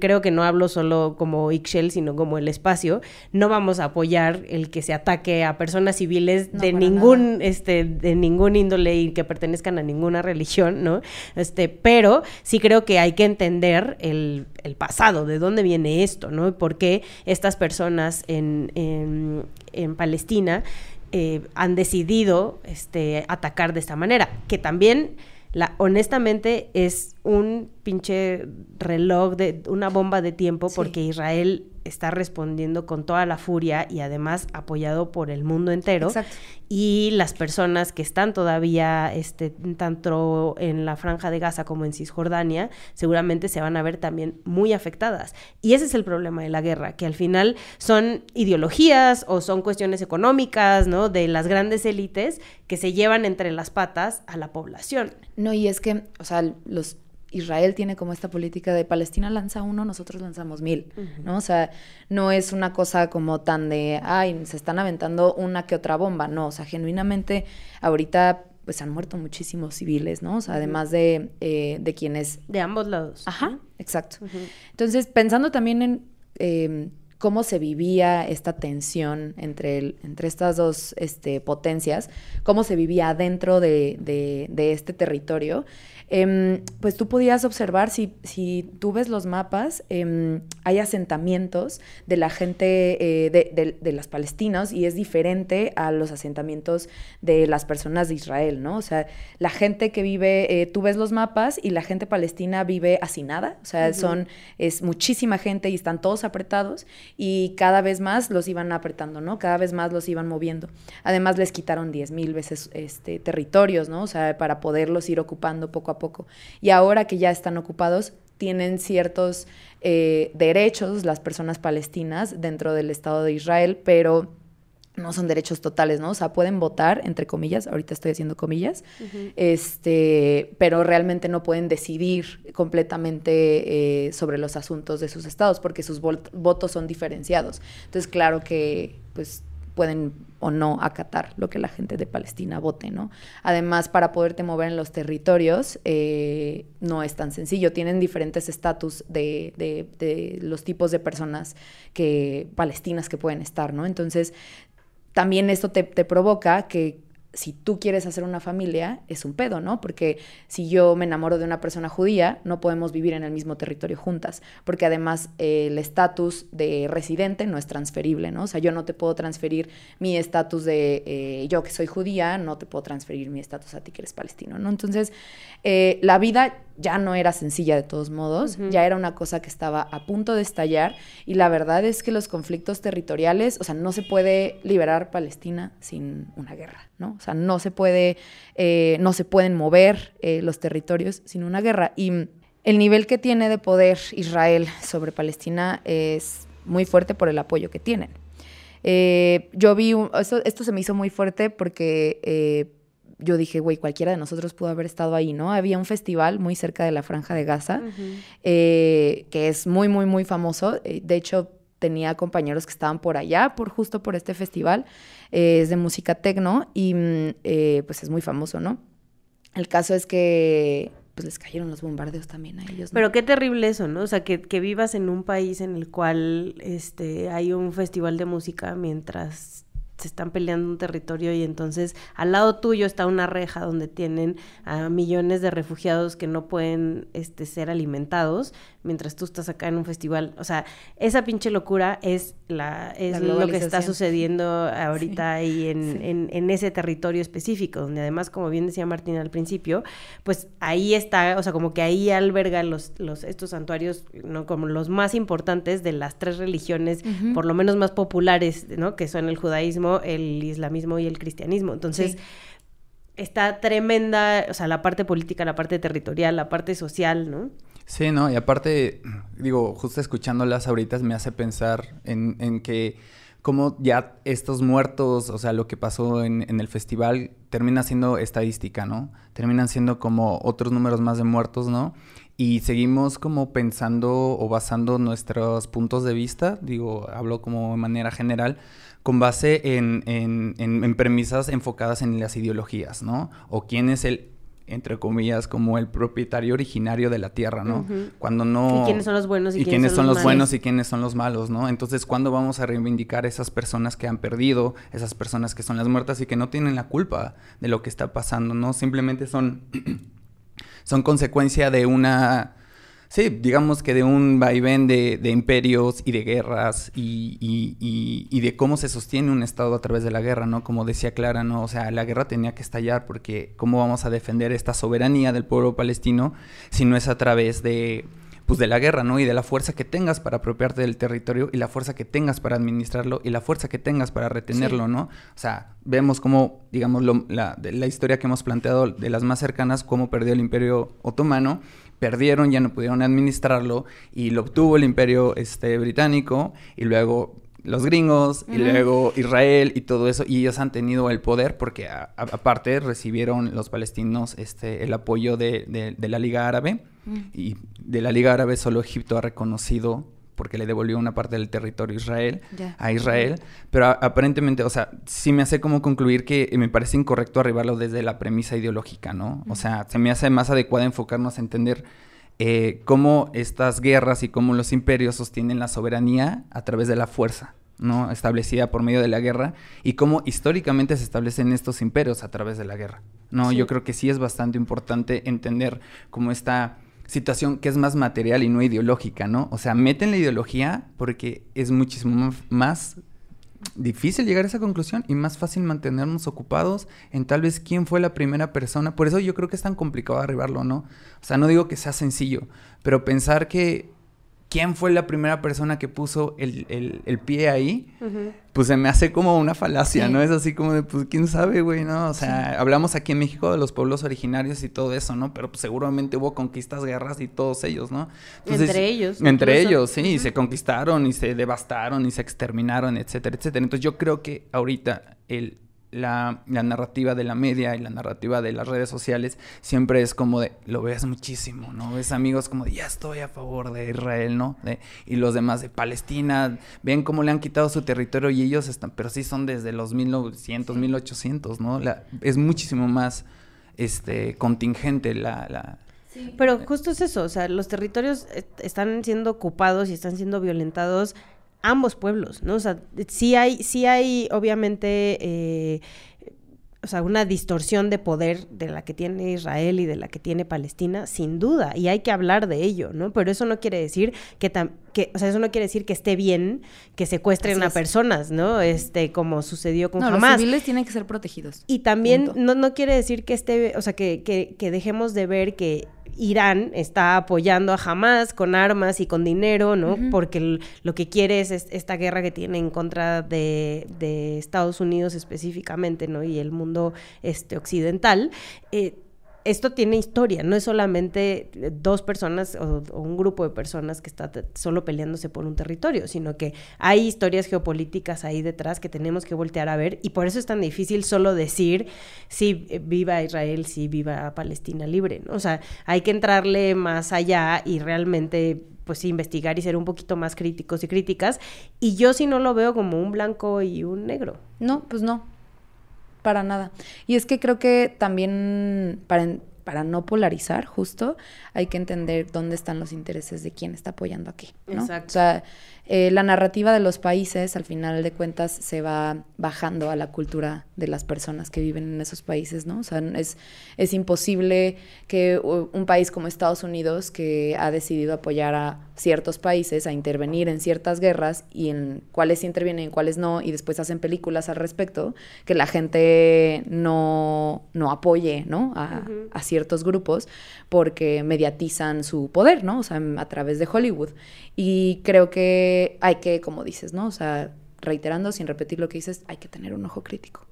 creo que no hablo solo como Ixchel, sino como el espacio, no vamos a apoyar el que se ataque a personas civiles No, de ningún, este, de ningún índole y que pertenezcan a ninguna religión, ¿no? Este, pero sí creo que hay que entender el, el pasado, de dónde viene esto, ¿no? Y por qué estas personas en, en, en Palestina eh, han decidido este, atacar de esta manera, que también la, honestamente es un pinche reloj de una bomba de tiempo Sí. porque Israel está respondiendo con toda la furia y además apoyado por el mundo entero Exacto. y las personas que están todavía este, tanto en la franja de Gaza como en Cisjordania seguramente se van a ver también muy afectadas. Y ese es el problema de la guerra, que al final son ideologías o son cuestiones económicas, ¿no? De las grandes élites que se llevan entre las patas a la población. No, y es que, o sea, los Israel tiene como esta política de Palestina lanza uno, nosotros lanzamos mil, ¿no? O sea, no es una cosa como tan de, ay, se están aventando una que otra bomba, no, o sea, genuinamente ahorita pues han muerto muchísimos civiles, ¿no? O sea, además de, eh, de quienes... De ambos lados. Ajá, exacto. Entonces, pensando también en eh, cómo se vivía esta tensión entre, el, entre estas dos este, potencias, cómo se vivía dentro de, de, de este territorio, eh, pues tú podías observar, si, si tú ves los mapas, eh, hay asentamientos de la gente, eh, de, de, de, las palestinas, y es diferente a los asentamientos de las personas de Israel, ¿no? O sea, la gente que vive, eh, tú ves los mapas y la gente palestina vive hacinada, o sea, uh -huh. son, es muchísima gente y están todos apretados, y cada vez más los iban apretando, ¿no? Cada vez más los iban moviendo. Además, les quitaron 10 mil veces este, territorios, ¿no? O sea, para poderlos ir ocupando poco a poco. Y ahora que ya están ocupados, tienen ciertos eh, derechos las personas palestinas dentro del Estado de Israel, pero no son derechos totales, ¿no? O sea, pueden votar, entre comillas, ahorita estoy haciendo comillas, uh -huh. este, pero realmente no pueden decidir completamente eh, sobre los asuntos de sus estados, porque sus votos son diferenciados. Entonces, claro que, pues, pueden o no acatar lo que la gente de Palestina vote, ¿no? Además, para poderte mover en los territorios eh, no es tan sencillo. Tienen diferentes estatus de, de, de, los tipos de personas que palestinas que pueden estar, ¿no? Entonces, también esto te, te provoca que si tú quieres hacer una familia, es un pedo, ¿no? Porque si yo me enamoro de una persona judía, no podemos vivir en el mismo territorio juntas, porque además eh, el estatus de residente no es transferible, ¿no? O sea, yo no te puedo transferir mi estatus de eh, yo que soy judía, no te puedo transferir mi estatus a ti que eres palestino, ¿no? Entonces, eh, la vida ya no era sencilla de todos modos, uh -huh. ya era una cosa que estaba a punto de estallar y la verdad es que los conflictos territoriales, o sea, no se puede liberar Palestina sin una guerra, ¿no? O sea, no se puede, eh, no se pueden mover eh, los territorios sin una guerra y el nivel que tiene de poder Israel sobre Palestina es muy fuerte por el apoyo que tienen. Eh, yo vi, un, esto, esto, se me hizo muy fuerte porque yo dije, güey, cualquiera de nosotros pudo haber estado ahí, ¿no? Había un festival muy cerca de la Franja de Gaza, uh -huh. eh, que es muy, muy, muy famoso. De hecho, tenía compañeros que estaban por allá, por justo por este festival. Eh, es de música tecno y mm, pues es muy famoso, ¿no? El caso es que pues les cayeron los bombardeos también a ellos. Pero qué terrible eso, ¿no? O sea, que, que vivas en un país en el cual este, hay un festival de música mientras se están peleando un territorio y entonces al lado tuyo está una reja donde tienen a millones de refugiados que no pueden este, ser alimentados mientras tú estás acá en un festival. O sea, esa pinche locura es, la, es la lo que está sucediendo ahorita sí. ahí en, sí. en, en, ese territorio específico, donde además, como bien decía Martín al principio, pues ahí está, o sea, como que ahí alberga los, los, estos santuarios, ¿no? Como los más importantes de las tres religiones, uh -huh. por lo menos más populares, ¿no? Que son el judaísmo, el islamismo y el cristianismo. Entonces... Sí está tremenda, o sea, la parte política, la parte territorial, la parte social, ¿no? Sí, no, y aparte, digo, justo escuchándolas ahorita me hace pensar en, en que como ya estos muertos, o sea, lo que pasó en, en, el festival, termina siendo estadística, ¿no? Terminan siendo como otros números más de muertos, ¿no? Y seguimos como pensando o basando nuestros puntos de vista, digo, hablo como de manera general, con base en, en, en, en, premisas enfocadas en las ideologías, ¿no? O quién es el, entre comillas, como el propietario originario de la tierra, ¿no? Uh -huh. Cuando no... Y quiénes son los buenos y, y quiénes, son, los, los buenos y quiénes son los malos, ¿no? Entonces, ¿cuándo vamos a reivindicar esas personas que han perdido, esas personas que son las muertas y que no tienen la culpa de lo que está pasando, ¿no? Simplemente son, son consecuencia de una Sí, digamos que de un vaivén de, de imperios y de guerras y, y, y, y, de cómo se sostiene un Estado a través de la guerra, ¿no? Como decía Clara, ¿no? O sea, la guerra tenía que estallar porque ¿cómo vamos a defender esta soberanía del pueblo palestino si no es a través de, pues, de la guerra, ¿no? Y de la fuerza que tengas para apropiarte del territorio y la fuerza que tengas para administrarlo y la fuerza que tengas para retenerlo, sí. ¿no? O sea, vemos cómo, digamos, lo, la, la historia que hemos planteado de las más cercanas, cómo perdió el imperio otomano perdieron, ya no pudieron administrarlo y lo obtuvo el imperio este, británico y luego los gringos y luego Israel y todo eso y ellos han tenido el poder porque aparte recibieron los palestinos este el apoyo de, de- de la Liga Árabe y de la Liga Árabe solo Egipto ha reconocido porque le devolvió una parte del territorio a Israel a Israel pero a- aparentemente o sea sí me hace como concluir que me parece incorrecto arribarlo desde la premisa ideológica no o sea se me hace más adecuado enfocarnos a entender eh, cómo estas guerras y cómo los imperios sostienen la soberanía a través de la fuerza, ¿no? Establecida por medio de la guerra y cómo históricamente se establecen estos imperios a través de la guerra, ¿no? Yo creo que sí es bastante importante entender cómo esta situación que es más material y no ideológica, ¿no? O sea, meten la ideología porque es muchísimo más- difícil llegar a esa conclusión y más fácil mantenernos ocupados en tal vez quién fue la primera persona. Por eso yo creo que es tan complicado arribarlo, ¿no? O sea, no digo que sea sencillo, pero pensar que quién fue la primera persona que puso el, el- el pie ahí, pues se me hace como una falacia, Sí. ¿no? Es así como de, pues quién sabe, güey, ¿no? O sea, hablamos aquí en México de los pueblos originarios y todo eso, ¿no? Pero pues, seguramente hubo conquistas, guerras y todos ellos, ¿no? Entre ellos, Entre incluso. ellos, sí, y se conquistaron y se devastaron y se exterminaron, etcétera, etcétera. Entonces yo creo que ahorita el, la, la narrativa de la media y la narrativa de las redes sociales siempre es como de, lo ves muchísimo, ¿no? Ves amigos como de, ya estoy a favor de Israel, ¿no? De- y los demás de Palestina, ven cómo le han quitado su territorio y ellos están, pero sí son desde los 1900, 1800, ¿no? La- es muchísimo más este contingente la... la Pero justo es eso, o sea, los territorios eh, están siendo ocupados y están siendo violentados ambos pueblos, ¿no? O sea, sí hay, sí hay obviamente, eh, o sea, una distorsión de poder de la que tiene Israel y de la que tiene Palestina, sin duda, y hay que hablar de ello, ¿no? Pero eso no quiere decir que, tam- que o sea, eso no quiere decir que esté bien que secuestren a personas, ¿no? Este, como sucedió con No, los civiles tienen que ser protegidos. Y también Punto. no, no quiere decir que esté, o sea, que, que, que dejemos de ver que Irán está apoyando a Hamas con armas y con dinero, ¿no? Porque lo que quiere es, es esta guerra que tiene en contra de, de Estados Unidos específicamente, ¿no? Y el mundo este, occidental. Eh, esto tiene historia, no es solamente eh, dos personas o, un grupo de personas que está solo peleándose por un territorio, sino que hay historias geopolíticas ahí detrás que tenemos que voltear a ver y por eso es tan difícil solo decir si viva Israel, si viva Palestina libre, ¿no? O sea, hay que entrarle más allá y realmente pues sí, investigar y ser un poquito más críticos y críticas y yo sí no lo veo como un blanco y un negro. No, pues no. Para nada. Y es que creo que también para, para no polarizar, justo, hay que entender dónde están los intereses de quién está apoyando a qué. ¿no? Exacto. O sea, eh, la narrativa de los países, al final de cuentas, se va bajando a la cultura de las personas que viven en esos países, ¿no? O sea, es, es imposible que un país como Estados Unidos, que ha decidido apoyar a ciertos países a intervenir en ciertas guerras y en cuáles intervienen, en cuáles no, y después hacen películas al respecto, que la gente no, no apoye, ¿no? A, a ciertos grupos porque mediatizan su poder, ¿no? O sea, a través de Hollywood. Y creo que hay que, como dices, ¿no? O sea, reiterando, sin repetir lo que dices, hay que tener un ojo crítico.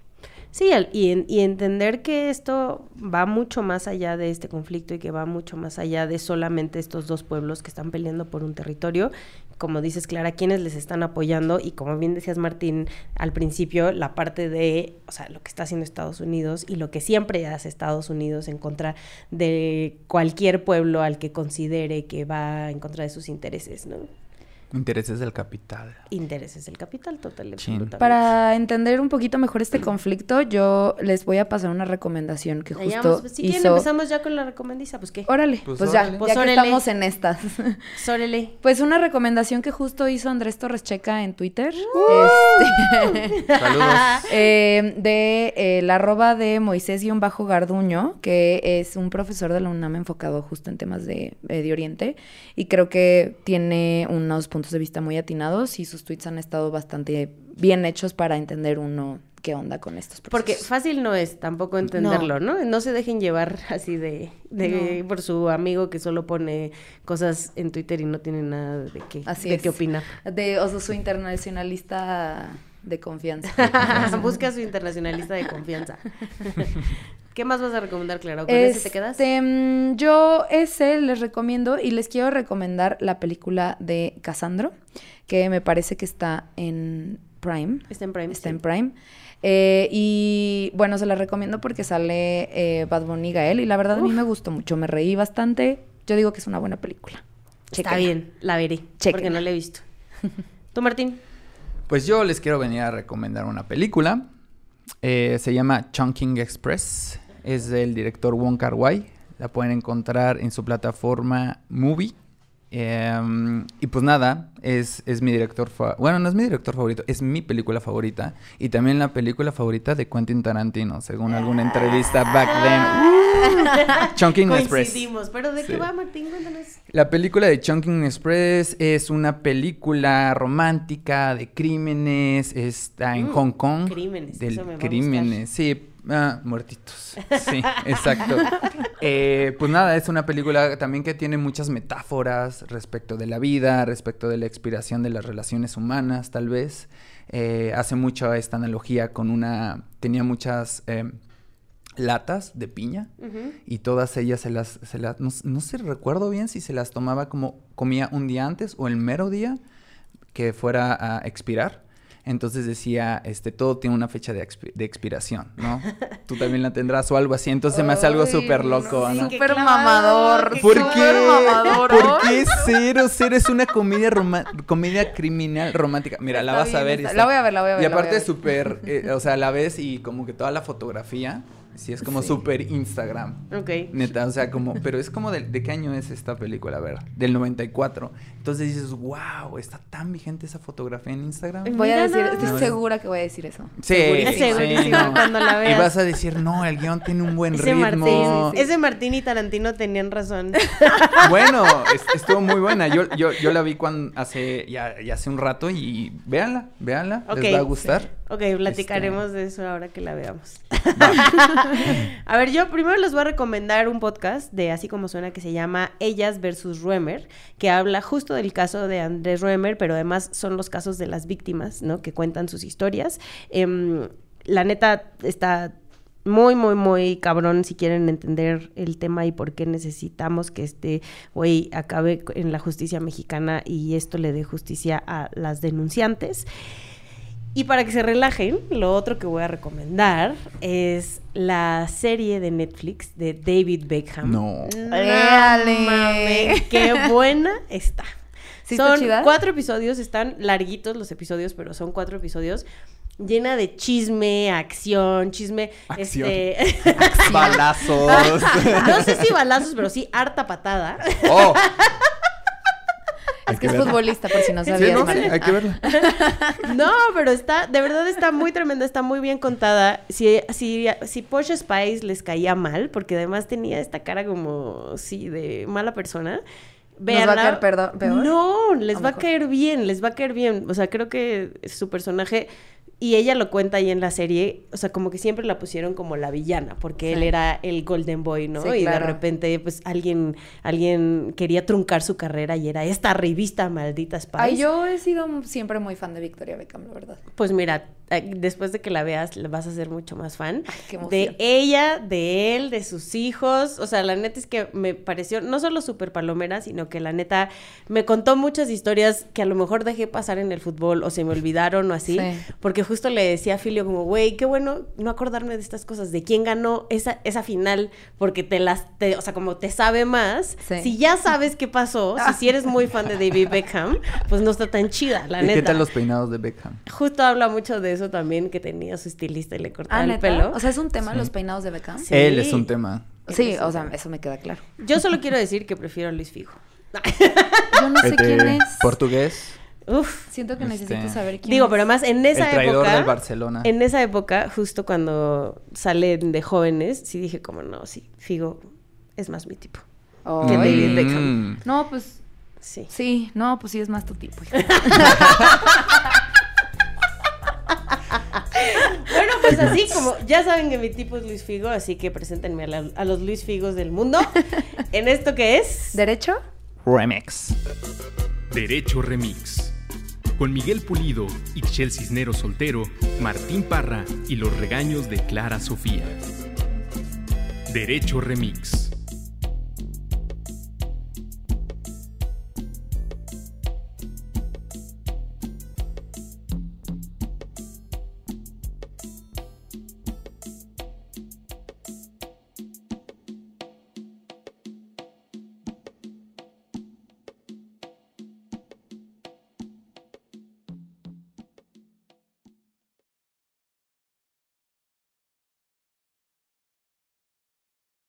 Sí, y, y entender que esto va mucho más allá de este conflicto y que va mucho más allá de solamente estos dos pueblos que están peleando por un territorio. Como dices, Clara, quienes les están apoyando y como bien decías Martín al principio, la parte de, o sea, lo que está haciendo Estados Unidos y lo que siempre hace Estados Unidos en contra de cualquier pueblo al que considere que va en contra de sus intereses, ¿no? Intereses del capital. Intereses del capital, total. Para entender un poquito mejor este conflicto, yo les voy a pasar una recomendación que justo vamos. Pues, si quieren, hizo... empezamos ya con la recomendiza, pues qué. Órale, Pues pues, órale. ya, Pues ya que estamos en estas. Sórele. Pues una recomendación que justo hizo Andrés Torres Checa en Twitter. este, Saludos. eh, de eh, la arroba de Moisés-Garduño, que es un profesor de la UNAM enfocado justo en temas de Medio Oriente. Y creo que tiene unos puntos de vista muy atinados y sus tweets han estado bastante bien hechos para entender uno qué onda con estos procesos. Porque fácil no es tampoco entenderlo, ¿no? No, se dejen llevar así de, de por su amigo que solo pone cosas en Twitter y no tiene nada de qué, Así de es. qué opinar. De, o sea, su internacionalista de confianza. Busca a su internacionalista de confianza. ¿Qué más vas a recomendar, Clara? ¿O ¿Con ese te quedas? Este, mm, yo ese les recomiendo y les quiero recomendar la película de Casandro, que me parece que está en Prime. Está en Prime. Está sí. en Prime. Eh, y bueno, se la recomiendo porque sale eh, Bad Bunny y Gael y la verdad a mí me gustó mucho, me reí bastante. Yo digo que es una buena película. Está bien, la veré. Porque Chéquenla. no la he visto. ¿Tú, Martín? Pues yo les quiero venir a recomendar una película. Eh, se llama Chunking Express. Es del director Wong Kar Wai. La pueden encontrar en su plataforma Movie. Em, y pues nada, es, es mi director Bueno, no es mi director favorito, es mi película favorita. Y también la película favorita de Quentin Tarantino, según alguna entrevista back then. Chunking Express. ¿Pero de qué va, Martín? Cuéntanos. La película de Chunking Express es una película romántica de crímenes, está en Mm, Hong Kong. crímenes, Del eso me va a crímenes, sí, ah, muertitos. Sí, exacto. Eh, pues nada, es una película también que tiene muchas metáforas respecto de la vida, respecto de la expiración de las relaciones humanas, tal vez. Eh, hace mucho esta analogía con una... Tenía muchas... eh, latas de piña y todas ellas se las, se las no, no sé, recuerdo bien si se las tomaba como comía un día antes o el mero día que fuera a expirar. Entonces decía, este, todo tiene una fecha de, expi- de expiración, ¿no? Tú también la tendrás o algo así. Entonces me hace algo súper no, loco, sí, ¿no? Súper mamador. ¿Por qué? mamador. ¿Por qué cero? Cero es una comedia comedia criminal romántica. Mira, la Está vas a ver. y está- está- la voy a ver, la voy a ver, Y aparte súper, eh, o sea, la ves y como que toda la fotografía, sí es como súper Instagram. Ok. Neta, o sea, como, pero es como de, ¿de qué año es esta película? A ver, del 94. Entonces dices, wow, está tan vigente esa fotografía en Instagram. Voy a decir, nada estoy segura que voy a decir eso. Sí, Segurísimo, sí, segurísimo, no. cuando la Y veas. vas a decir, no, el guion tiene un buen Ese ritmo. Martín, ese Martín y Tarantino tenían razón. Bueno, es- estuvo muy buena. Yo, yo, yo la vi cuando hace, ya, ya hace un rato y véanla, véanla, Ok. les va a gustar. Ok, platicaremos Este. de eso ahora que la veamos. a ver, yo primero les voy a recomendar un podcast de Así como suena que se llama Ellas versus Ruemer, que habla justo del caso de Andrés Ruemer, pero además son los casos de las víctimas, ¿no? Que cuentan sus historias. Em, la neta está muy, muy, muy cabrón si quieren entender el tema y por qué necesitamos que este güey acabe en la justicia mexicana y esto le dé justicia a las denunciantes. Y para que se relajen, lo otro que voy a recomendar es la serie de Netflix de David Beckham. No. Mames, qué buena está. ¿Sí está son chida? cuatro episodios, están larguitos los episodios, pero son cuatro episodios llena de chisme, acción, chisme, Acción. este, Balazos. no sé si balazos, pero sí harta patada. oh. Es que es futbolista, por si no Sí, sabías. no, sí, hay que verla. No, pero está, de verdad está muy tremenda, está muy bien contada. Si, si, si Porsche Spice les caía mal, porque además tenía esta cara como, sí, de mala persona. ¿Nos va a caer perdo- peor? No, les ¿O va a caer bien, les va a caer bien. O sea, creo que su personaje, y ella lo cuenta ahí en la serie, o sea, como que siempre la pusieron como la villana, porque él era el Golden Boy, ¿no? Sí, y claro. de repente, pues, alguien, alguien quería truncar su carrera y era esta revista maldita Spice. Ay, yo he sido siempre muy fan de Victoria Beckham, la verdad. Pues mira, después de que la veas, le vas a ser mucho más fan. Ay, qué emoción. de ella, de él, de sus hijos. O sea, la neta es que me pareció no solo súper palomera, sino que la neta me contó muchas historias que a lo mejor dejé pasar en el fútbol o se me olvidaron o así. Sí. Porque justo le decía a Filio como, güey, qué bueno no acordarme de estas cosas, de quién ganó esa, esa final, porque te las, te- o sea, como te sabe más. Sí. Si ya sabes qué pasó, si, si eres muy fan de David Beckham, pues no está tan chida, la ¿Y neta. qué tal los peinados de Beckham? Justo habla mucho de eso también, que tenía su estilista y le cortaba Ah, el pelo. O sea, es un tema Sí. los peinados de Beckham. Sí. Él es un tema. Sí, o sea, eso me queda claro. Yo solo quiero decir que prefiero a Luis Figo. Yo no sé Este, quién es. Portugués. Uf. Siento que Este, necesito saber quién Digo, es. pero además en esa el traidor época. del Barcelona. En esa época, justo cuando salen de jóvenes, sí dije como no, sí, Figo es más mi tipo. Que David Beckham. Mm. No, pues Sí. sí, no, pues sí es más tu tipo. Bueno, pues así como ya saben que mi tipo es Luis Figo, así que preséntenme a, la- a los Luis Figos del mundo. en esto que es. ¿Derecho? Remix. Derecho Remix. Con Miguel Pulido, Ixchel Cisnero Soltero, Martín Parra y los regaños de Clara Sofía. Derecho Remix.